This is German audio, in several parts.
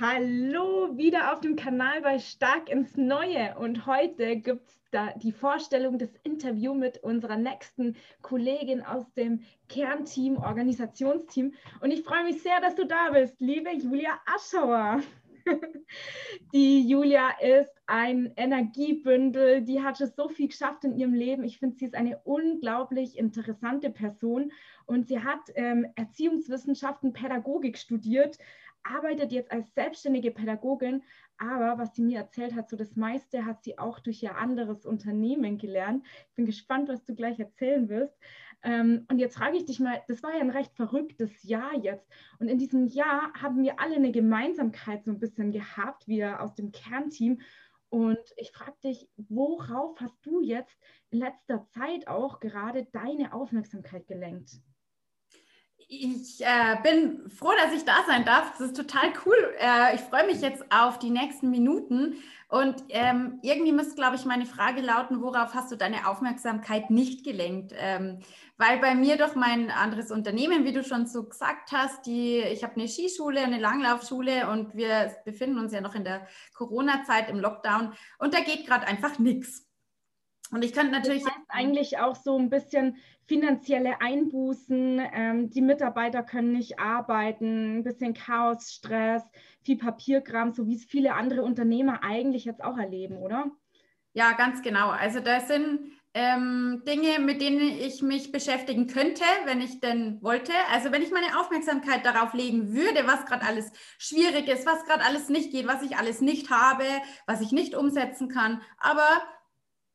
Hallo, wieder auf dem Kanal bei Stark ins Neue. Und heute gibt es da die Vorstellung des Interviews mit unserer nächsten Kollegin aus dem Kernteam, Organisationsteam. Und ich freue mich sehr, dass du da bist, liebe Julia Aschauer. Die Julia ist ein Energiebündel, die hat schon so viel geschafft in ihrem Leben. Ich finde, sie ist eine unglaublich interessante Person und sie hat ähm, Erziehungswissenschaften, Pädagogik studiert, arbeitet jetzt als selbstständige Pädagogin, aber was sie mir erzählt hat, so das meiste hat sie auch durch ihr anderes Unternehmen gelernt. Ich bin gespannt, was du gleich erzählen wirst. Ähm, und jetzt frage ich dich mal, das war ja ein recht verrücktes Jahr jetzt. Und in diesem Jahr haben wir alle eine Gemeinsamkeit so ein bisschen gehabt, wir aus dem Kernteam. Und ich frage dich, worauf hast du jetzt in letzter Zeit auch gerade deine Aufmerksamkeit gelenkt? Ich äh, bin froh, dass ich da sein darf. Das ist total cool. Äh, ich freue mich jetzt auf die nächsten Minuten. Und ähm, irgendwie müsste, glaube ich, meine Frage lauten, worauf hast du deine Aufmerksamkeit nicht gelenkt? Ähm, weil bei mir doch mein anderes Unternehmen, wie du schon so gesagt hast, die, ich habe eine Skischule, eine Langlaufschule und wir befinden uns ja noch in der Corona-Zeit im Lockdown und da geht gerade einfach nichts. Und ich könnte natürlich. Das heißt eigentlich auch so ein bisschen finanzielle Einbußen, ähm, die Mitarbeiter können nicht arbeiten, ein bisschen Chaos, Stress, viel Papierkram, so wie es viele andere Unternehmer eigentlich jetzt auch erleben, oder? Ja, ganz genau. Also da sind ähm, Dinge, mit denen ich mich beschäftigen könnte, wenn ich denn wollte. Also wenn ich meine Aufmerksamkeit darauf legen würde, was gerade alles schwierig ist, was gerade alles nicht geht, was ich alles nicht habe, was ich nicht umsetzen kann. Aber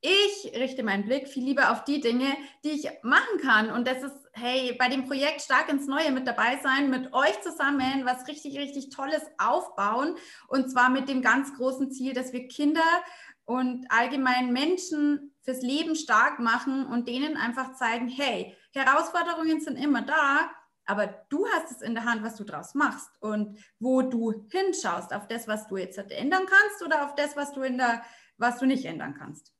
ich richte meinen Blick viel lieber auf die Dinge, die ich machen kann. Und das ist, hey, bei dem Projekt Stark ins Neue mit dabei sein, mit euch zusammen was richtig, richtig Tolles aufbauen. Und zwar mit dem ganz großen Ziel, dass wir Kinder und allgemein Menschen fürs Leben stark machen und denen einfach zeigen, hey, Herausforderungen sind immer da, aber du hast es in der Hand, was du draus machst und wo du hinschaust, auf das, was du jetzt ändern kannst oder auf das, was du in der, was du nicht ändern kannst.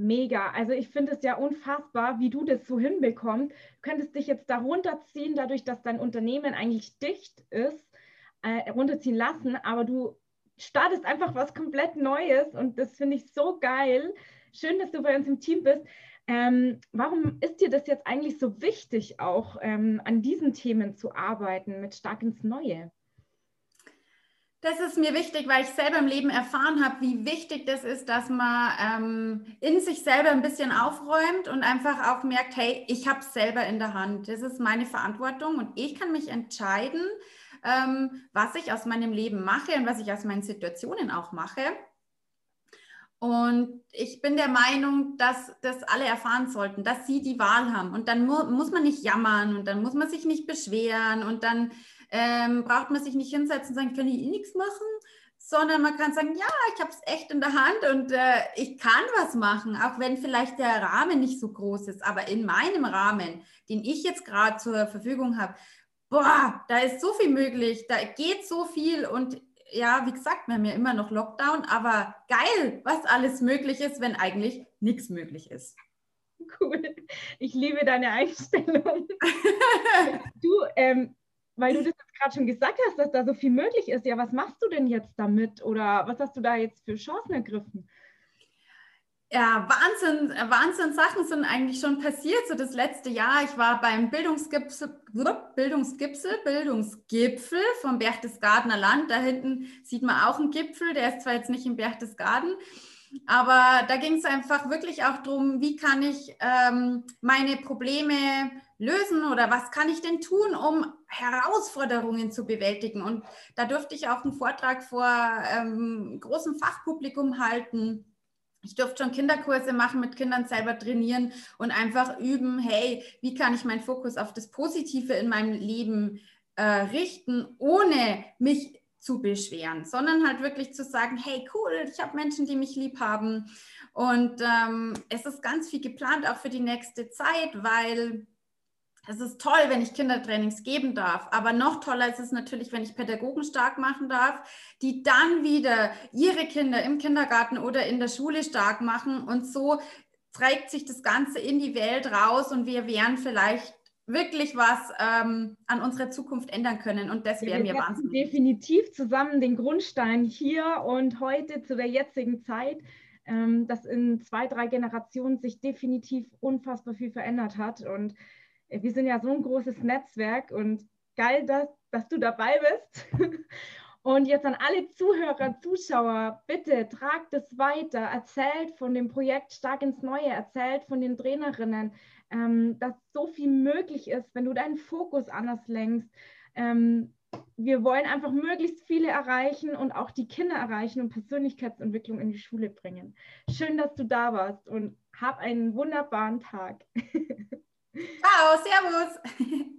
Mega. Also ich finde es ja unfassbar, wie du das so hinbekommst. Du könntest dich jetzt darunter ziehen, dadurch, dass dein Unternehmen eigentlich dicht ist, äh, runterziehen lassen, aber du startest einfach was komplett Neues und das finde ich so geil. Schön, dass du bei uns im Team bist. Ähm, warum ist dir das jetzt eigentlich so wichtig, auch ähm, an diesen Themen zu arbeiten, mit Stark ins Neue? Das ist mir wichtig, weil ich selber im Leben erfahren habe, wie wichtig das ist, dass man ähm, in sich selber ein bisschen aufräumt und einfach auch merkt, hey, ich habe es selber in der Hand. Das ist meine Verantwortung und ich kann mich entscheiden, ähm, was ich aus meinem Leben mache und was ich aus meinen Situationen auch mache. Und ich bin der Meinung, dass das alle erfahren sollten, dass sie die Wahl haben. Und dann mu muss man nicht jammern und dann muss man sich nicht beschweren und dann ähm, braucht man sich nicht hinsetzen und sagen, kann ich eh nichts machen, sondern man kann sagen, ja, ich habe es echt in der Hand und äh, ich kann was machen, auch wenn vielleicht der Rahmen nicht so groß ist, aber in meinem Rahmen, den ich jetzt gerade zur Verfügung habe, boah, da ist so viel möglich, da geht so viel und ja, wie gesagt, wir haben ja immer noch Lockdown, aber geil, was alles möglich ist, wenn eigentlich nichts möglich ist. Cool. Ich liebe deine Einstellung. du, ähm, weil du das gerade schon gesagt hast, dass da so viel möglich ist. Ja, was machst du denn jetzt damit? Oder was hast du da jetzt für Chancen ergriffen? Ja, Wahnsinn, Wahnsinn Sachen sind eigentlich schon passiert. So das letzte Jahr, ich war beim Bildungsgipfel, Bildungsgipfel, Bildungsgipfel vom Berchtesgadener Land. Da hinten sieht man auch einen Gipfel, der ist zwar jetzt nicht im Berchtesgaden, aber da ging es einfach wirklich auch darum, wie kann ich ähm, meine Probleme lösen oder was kann ich denn tun, um Herausforderungen zu bewältigen. Und da durfte ich auch einen Vortrag vor ähm, großem Fachpublikum halten. Ich durfte schon Kinderkurse machen, mit Kindern selber trainieren und einfach üben, hey, wie kann ich meinen Fokus auf das Positive in meinem Leben äh, richten, ohne mich zu beschweren, sondern halt wirklich zu sagen, hey, cool, ich habe Menschen, die mich lieb haben. Und ähm, es ist ganz viel geplant, auch für die nächste Zeit, weil es ist toll, wenn ich Kindertrainings geben darf, aber noch toller ist es natürlich, wenn ich Pädagogen stark machen darf, die dann wieder ihre Kinder im Kindergarten oder in der Schule stark machen und so trägt sich das Ganze in die Welt raus und wir wären vielleicht wirklich was ähm, an unserer Zukunft ändern können. Und das wäre mir wahnsinnig. Definitiv zusammen den Grundstein hier und heute zu der jetzigen Zeit, ähm, dass in zwei, drei Generationen sich definitiv unfassbar viel verändert hat. Und äh, wir sind ja so ein großes Netzwerk und geil, dass, dass du dabei bist. Und jetzt an alle Zuhörer, Zuschauer, bitte tragt es weiter, erzählt von dem Projekt Stark ins Neue, erzählt von den Trainerinnen, ähm, dass so viel möglich ist, wenn du deinen Fokus anders lenkst. Ähm, wir wollen einfach möglichst viele erreichen und auch die Kinder erreichen und Persönlichkeitsentwicklung in die Schule bringen. Schön, dass du da warst und hab einen wunderbaren Tag. Ciao, Servus.